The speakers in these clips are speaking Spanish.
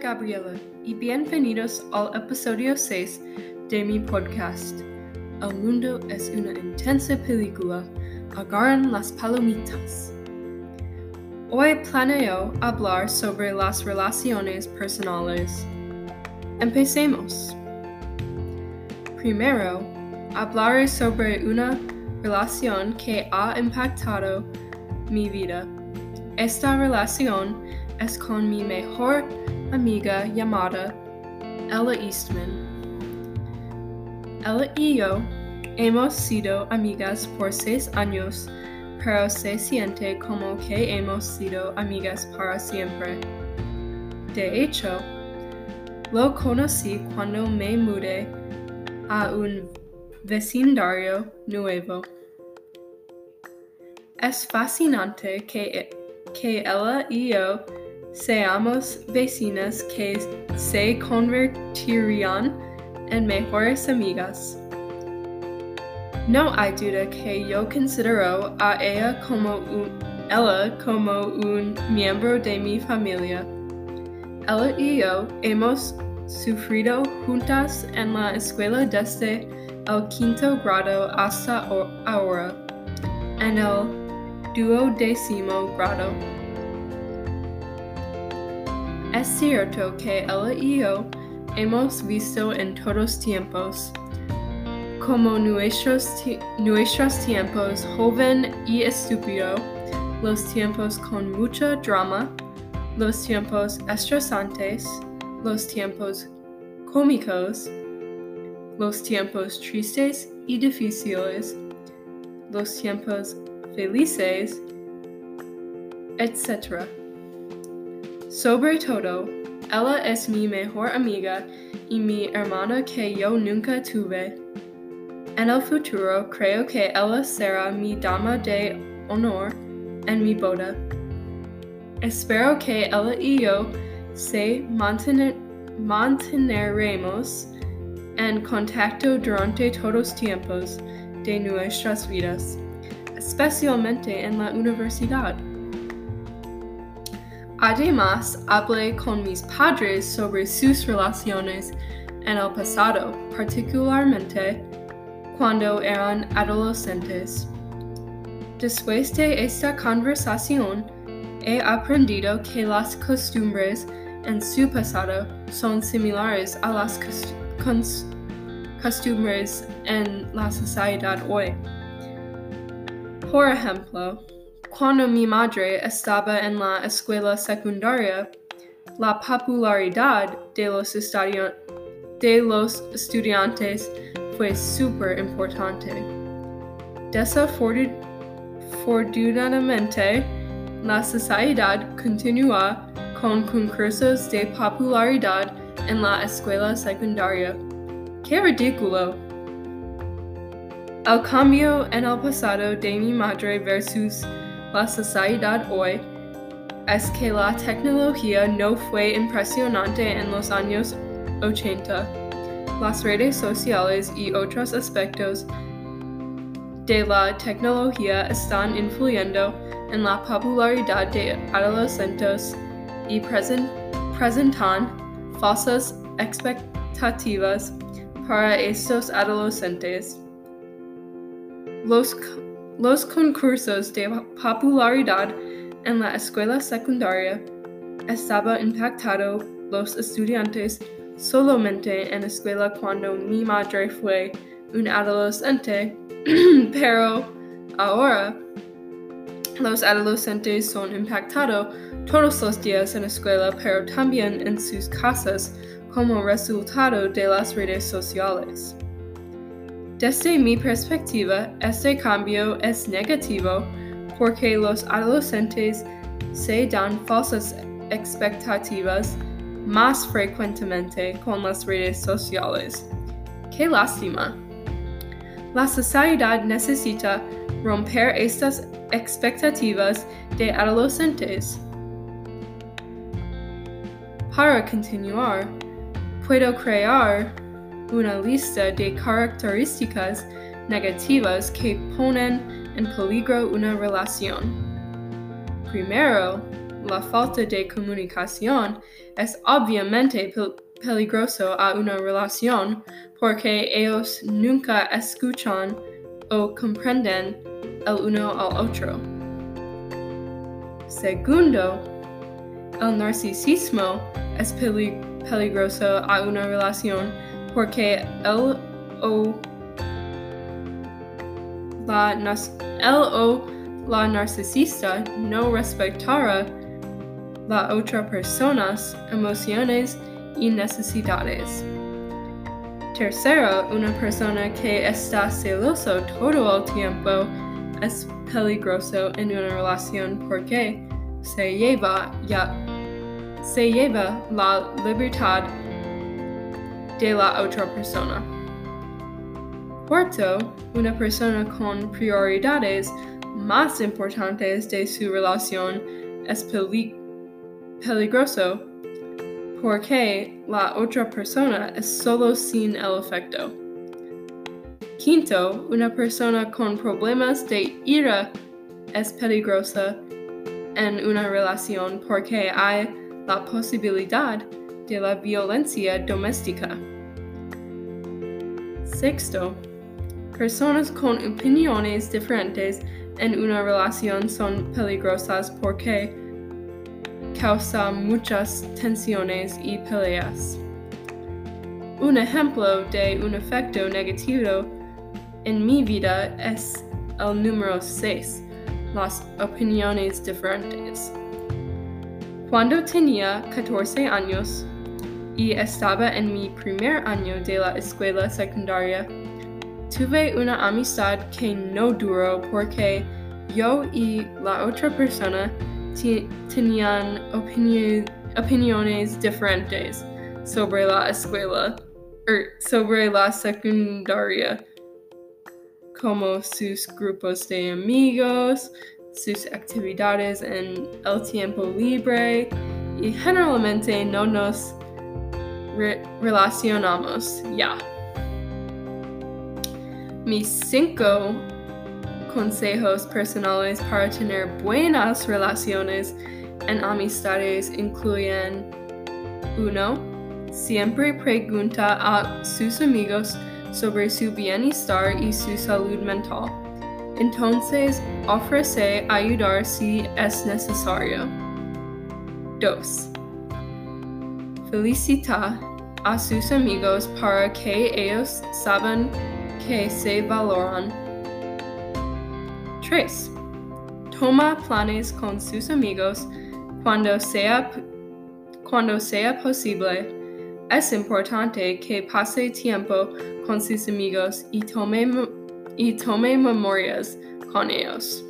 Gabriela y bienvenidos al episodio 6 de mi podcast. El mundo es una intensa película. Agarran las palomitas. Hoy planeo hablar sobre las relaciones personales. Empecemos. Primero, hablaré sobre una relación que ha impactado mi vida. Esta relación es con mi mejor amiga llamada Ella Eastman. Ella y yo hemos sido amigas por seis años, pero se siente como que hemos sido amigas para siempre. De hecho, lo conocí cuando me mudé a un vecindario nuevo. Es fascinante que, que ella y yo seamos vecinas que se convertirían en mejores amigas. No hay duda que yo considero a ella como un, ella como un miembro de mi familia. Ella y yo hemos sufrido juntas en la escuela desde el quinto grado hasta ahora, en el duodécimo grado. Es cierto que ella y yo hemos visto en todos tiempos, como nuestros, nuestros tiempos joven y estúpido, los tiempos con mucho drama, los tiempos estresantes, los tiempos cómicos, los tiempos tristes y difíciles, los tiempos felices, etc. Sobre todo, ella es mi mejor amiga y mi hermana que yo nunca tuve. En el futuro creo que ella será mi dama de honor en mi boda. Espero que ella y yo se mantener, manteneremos en contacto durante todos los tiempos de nuestras vidas, especialmente en la universidad. Además, hablé con mis padres sobre sus relaciones en el pasado, particularmente cuando eran adolescentes. Después de esta conversación, he aprendido que las costumbres en su pasado son similares a las costumbres en la sociedad hoy. Por ejemplo, cuando mi madre estaba en la escuela secundaria, la popularidad de los, de los estudiantes fue súper importante. Desafortunadamente, la sociedad continúa con concursos de popularidad en la escuela secundaria. ¡Qué ridículo! El cambio en el pasado de mi madre versus la sociedad hoy es que la tecnología no fue impresionante en los años 80. Las redes sociales y otros aspectos de la tecnología están influyendo en la popularidad de adolescentes y presentan falsas expectativas para estos adolescentes. Los, los concursos de popularidad en la escuela secundaria estaban impactando los estudiantes solamente en la escuela cuando mi madre fue un adolescente, pero ahora los adolescentes son impactados todos los días en la escuela, pero también en sus casas como resultado de las redes sociales. Desde mi perspectiva, este cambio es negativo porque los adolescentes se dan falsas expectativas más frecuentemente con las redes sociales. ¡Qué lástima! La sociedad necesita romper estas expectativas de adolescentes. Para continuar, puedo crear una lista de características negativas que ponen en peligro una relación. Primero, la falta de comunicación es obviamente peligroso a una relación porque ellos nunca escuchan o comprenden el uno al otro. Segundo, el narcisismo es peligroso a una relación porque él o la, o la narcisista no respetará la otra personas emociones y necesidades. Tercero, una persona que está celoso todo el tiempo es peligroso en una relación porque se lleva, ya, se lleva la libertad de la otra persona. Cuarto, una persona con prioridades más importantes de su relación es peligroso porque la otra persona es solo sin el efecto. Quinto, una persona con problemas de ira es peligrosa en una relación porque hay la posibilidad de la violencia doméstica. Sexto, personas con opiniones diferentes en una relación son peligrosas porque causa muchas tensiones y peleas. Un ejemplo de un efecto negativo en mi vida es el número 6, las opiniones diferentes. Cuando tenía 14 años y estaba en mi primer año de la escuela secundaria, tuve una amistad que no duró porque yo y la otra persona tenían opiniones diferentes sobre la escuela, er, sobre la secundaria, como sus grupos de amigos, sus actividades en el tiempo libre y generalmente no nos relacionamos ya. Mis cinco consejos personales para tener buenas relaciones en amistades incluyen 1. Siempre pregunta a sus amigos sobre su bienestar y su salud mental. Entonces, ofrece ayudar si es necesario. 2. Felicita a sus amigos para que ellos saben que se valoran 3. Toma planes con sus amigos cuando sea, cuando sea posible. Es importante que pase tiempo con sus amigos y tome, y tome memorias con ellos.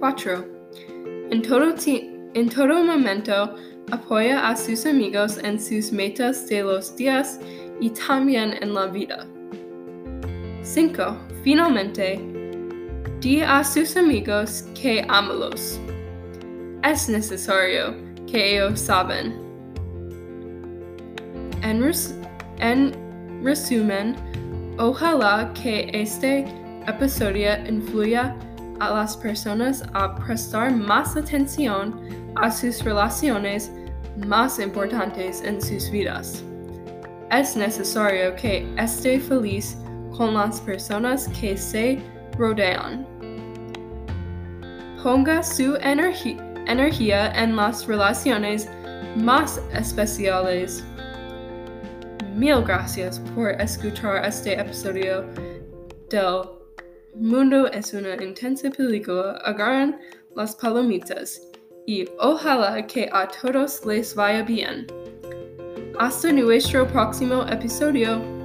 4. En todo, en todo momento, apoya a sus amigos en sus metas de los días y también en la vida. 5. Finalmente, Di a sus amigos que amalos. Es necesario que ellos saben. En, res en resumen, ojalá que este episodio influya a las personas a prestar más atención a sus relaciones más importantes en sus vidas. Es necesario que esté feliz con las personas que se rodean. Ponga su energía en las relaciones más especiales. Mil gracias por escuchar este episodio del Mundo es una intensa película. Agarren las palomitas y ojalá que a todos les vaya bien. Hasta nuestro próximo episodio.